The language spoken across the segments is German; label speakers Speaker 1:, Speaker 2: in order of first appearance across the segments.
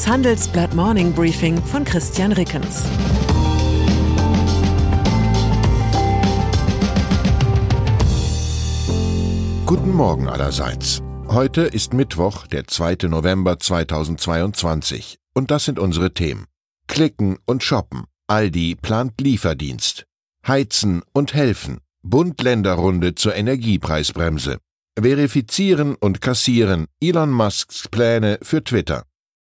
Speaker 1: Das Handelsblatt Morning Briefing von Christian Rickens.
Speaker 2: Guten Morgen allerseits. Heute ist Mittwoch, der 2. November 2022. Und das sind unsere Themen. Klicken und shoppen. Aldi plant Lieferdienst. Heizen und helfen. Bund-Länder-Runde zur Energiepreisbremse. Verifizieren und kassieren. Elon Musks Pläne für Twitter.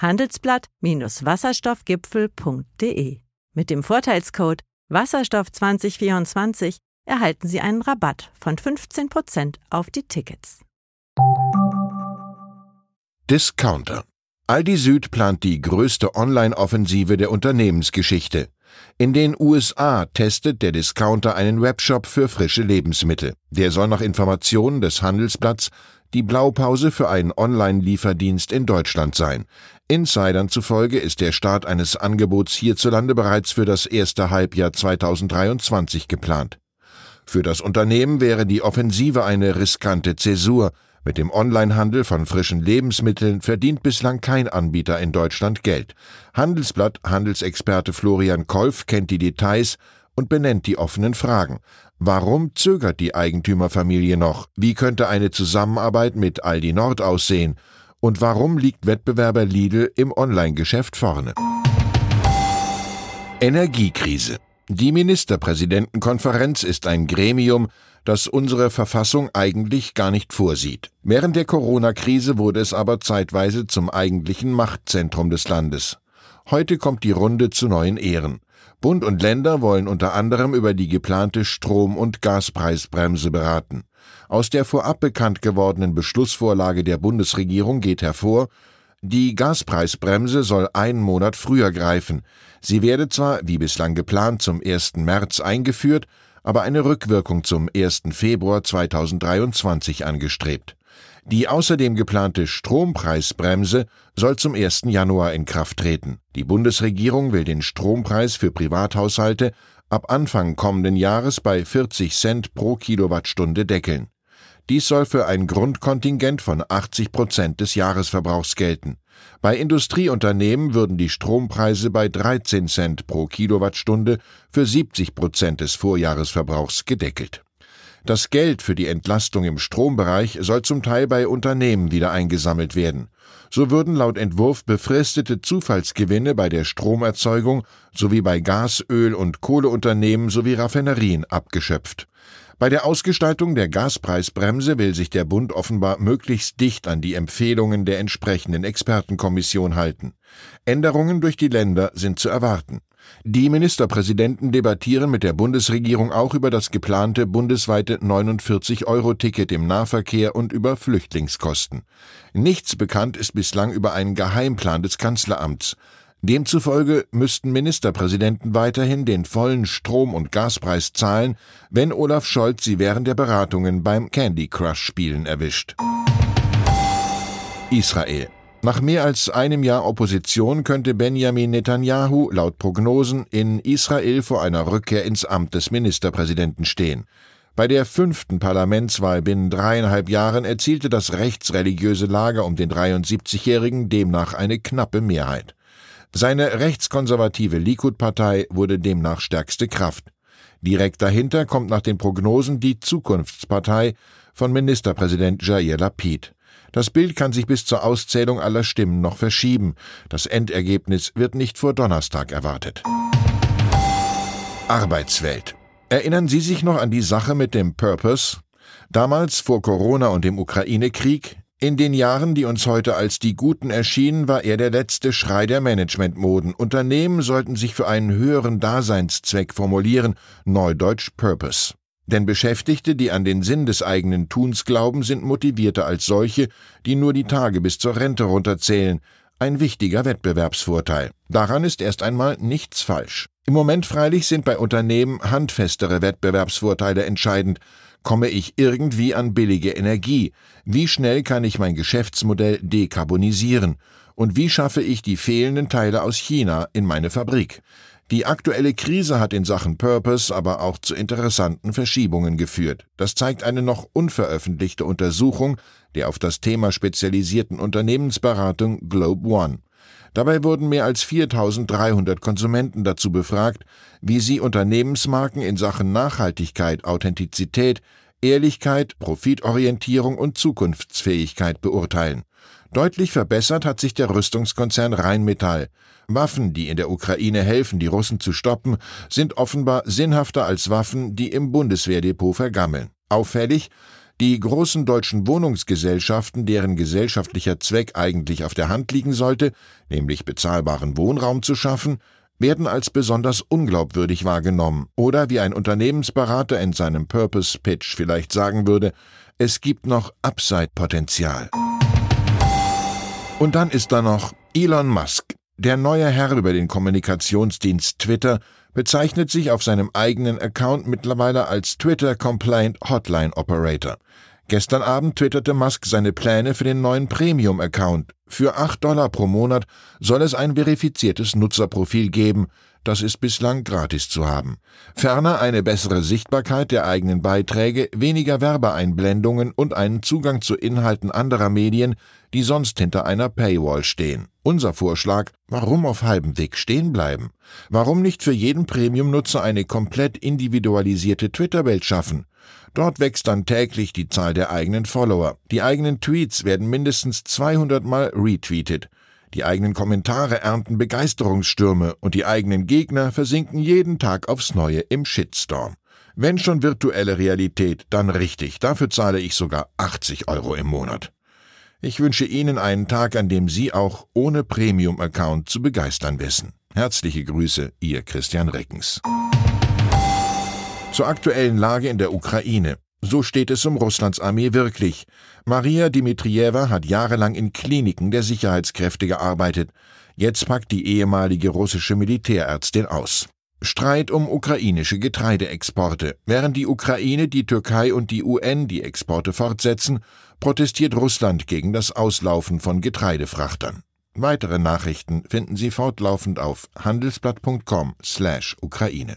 Speaker 3: handelsblatt-wasserstoffgipfel.de. Mit dem Vorteilscode Wasserstoff 2024 erhalten Sie einen Rabatt von 15% auf die Tickets.
Speaker 2: Discounter. Aldi Süd plant die größte Online-Offensive der Unternehmensgeschichte. In den USA testet der Discounter einen Webshop für frische Lebensmittel. Der soll nach Informationen des Handelsblatts die Blaupause für einen Online-Lieferdienst in Deutschland sein. Insidern zufolge ist der Start eines Angebots hierzulande bereits für das erste Halbjahr 2023 geplant. Für das Unternehmen wäre die Offensive eine riskante Zäsur. Mit dem Onlinehandel von frischen Lebensmitteln verdient bislang kein Anbieter in Deutschland Geld. Handelsblatt Handelsexperte Florian Kolf kennt die Details und benennt die offenen Fragen. Warum zögert die Eigentümerfamilie noch? Wie könnte eine Zusammenarbeit mit Aldi Nord aussehen? Und warum liegt Wettbewerber Lidl im Online-Geschäft vorne? Energiekrise. Die Ministerpräsidentenkonferenz ist ein Gremium, das unsere Verfassung eigentlich gar nicht vorsieht. Während der Corona-Krise wurde es aber zeitweise zum eigentlichen Machtzentrum des Landes. Heute kommt die Runde zu neuen Ehren. Bund und Länder wollen unter anderem über die geplante Strom- und Gaspreisbremse beraten. Aus der vorab bekannt gewordenen Beschlussvorlage der Bundesregierung geht hervor, die Gaspreisbremse soll einen Monat früher greifen. Sie werde zwar, wie bislang geplant, zum 1. März eingeführt, aber eine Rückwirkung zum 1. Februar 2023 angestrebt. Die außerdem geplante Strompreisbremse soll zum 1. Januar in Kraft treten. Die Bundesregierung will den Strompreis für Privathaushalte ab Anfang kommenden Jahres bei 40 Cent pro Kilowattstunde deckeln. Dies soll für ein Grundkontingent von 80 Prozent des Jahresverbrauchs gelten. Bei Industrieunternehmen würden die Strompreise bei 13 Cent pro Kilowattstunde für 70 Prozent des Vorjahresverbrauchs gedeckelt. Das Geld für die Entlastung im Strombereich soll zum Teil bei Unternehmen wieder eingesammelt werden. So würden laut Entwurf befristete Zufallsgewinne bei der Stromerzeugung sowie bei Gas-, Öl- und Kohleunternehmen sowie Raffinerien abgeschöpft. Bei der Ausgestaltung der Gaspreisbremse will sich der Bund offenbar möglichst dicht an die Empfehlungen der entsprechenden Expertenkommission halten. Änderungen durch die Länder sind zu erwarten. Die Ministerpräsidenten debattieren mit der Bundesregierung auch über das geplante bundesweite 49-Euro-Ticket im Nahverkehr und über Flüchtlingskosten. Nichts bekannt ist bislang über einen Geheimplan des Kanzleramts. Demzufolge müssten Ministerpräsidenten weiterhin den vollen Strom- und Gaspreis zahlen, wenn Olaf Scholz sie während der Beratungen beim Candy Crush Spielen erwischt. Israel. Nach mehr als einem Jahr Opposition könnte Benjamin Netanyahu laut Prognosen in Israel vor einer Rückkehr ins Amt des Ministerpräsidenten stehen. Bei der fünften Parlamentswahl binnen dreieinhalb Jahren erzielte das rechtsreligiöse Lager um den 73-Jährigen demnach eine knappe Mehrheit. Seine rechtskonservative Likud-Partei wurde demnach stärkste Kraft. Direkt dahinter kommt nach den Prognosen die Zukunftspartei von Ministerpräsident Jair Lapid. Das Bild kann sich bis zur Auszählung aller Stimmen noch verschieben. Das Endergebnis wird nicht vor Donnerstag erwartet. Arbeitswelt. Erinnern Sie sich noch an die Sache mit dem Purpose? Damals vor Corona und dem Ukraine-Krieg in den Jahren, die uns heute als die Guten erschienen, war er der letzte Schrei der Managementmoden. Unternehmen sollten sich für einen höheren Daseinszweck formulieren, neudeutsch Purpose. Denn Beschäftigte, die an den Sinn des eigenen Tuns glauben, sind motivierter als solche, die nur die Tage bis zur Rente runterzählen. ein wichtiger Wettbewerbsvorteil. Daran ist erst einmal nichts falsch. Im Moment freilich sind bei Unternehmen handfestere Wettbewerbsvorteile entscheidend. Komme ich irgendwie an billige Energie? Wie schnell kann ich mein Geschäftsmodell dekarbonisieren? Und wie schaffe ich die fehlenden Teile aus China in meine Fabrik? Die aktuelle Krise hat in Sachen Purpose aber auch zu interessanten Verschiebungen geführt. Das zeigt eine noch unveröffentlichte Untersuchung der auf das Thema spezialisierten Unternehmensberatung Globe One. Dabei wurden mehr als 4300 Konsumenten dazu befragt, wie sie Unternehmensmarken in Sachen Nachhaltigkeit, Authentizität, Ehrlichkeit, Profitorientierung und Zukunftsfähigkeit beurteilen. Deutlich verbessert hat sich der Rüstungskonzern Rheinmetall. Waffen, die in der Ukraine helfen, die Russen zu stoppen, sind offenbar sinnhafter als Waffen, die im Bundeswehrdepot vergammeln. Auffällig, die großen deutschen Wohnungsgesellschaften, deren gesellschaftlicher Zweck eigentlich auf der Hand liegen sollte, nämlich bezahlbaren Wohnraum zu schaffen, werden als besonders unglaubwürdig wahrgenommen oder wie ein Unternehmensberater in seinem Purpose Pitch vielleicht sagen würde, es gibt noch Upside-Potenzial. Und dann ist da noch Elon Musk. Der neue Herr über den Kommunikationsdienst Twitter bezeichnet sich auf seinem eigenen Account mittlerweile als Twitter Complaint Hotline Operator. Gestern Abend twitterte Musk seine Pläne für den neuen Premium-Account. Für 8 Dollar pro Monat soll es ein verifiziertes Nutzerprofil geben. Das ist bislang gratis zu haben. Ferner eine bessere Sichtbarkeit der eigenen Beiträge, weniger Werbeeinblendungen und einen Zugang zu Inhalten anderer Medien, die sonst hinter einer Paywall stehen. Unser Vorschlag, warum auf halbem Weg stehen bleiben? Warum nicht für jeden Premium-Nutzer eine komplett individualisierte Twitter-Welt schaffen? Dort wächst dann täglich die Zahl der eigenen Follower. Die eigenen Tweets werden mindestens 200 Mal retweetet. Die eigenen Kommentare ernten Begeisterungsstürme und die eigenen Gegner versinken jeden Tag aufs Neue im Shitstorm. Wenn schon virtuelle Realität, dann richtig. Dafür zahle ich sogar 80 Euro im Monat. Ich wünsche Ihnen einen Tag, an dem Sie auch ohne Premium-Account zu begeistern wissen. Herzliche Grüße, Ihr Christian Reckens. Zur aktuellen Lage in der Ukraine. So steht es um Russlands Armee wirklich. Maria Dmitrijewa hat jahrelang in Kliniken der Sicherheitskräfte gearbeitet. Jetzt packt die ehemalige russische Militärärztin aus. Streit um ukrainische Getreideexporte. Während die Ukraine, die Türkei und die UN die Exporte fortsetzen, protestiert Russland gegen das Auslaufen von Getreidefrachtern. Weitere Nachrichten finden Sie fortlaufend auf handelsblatt.com/Ukraine.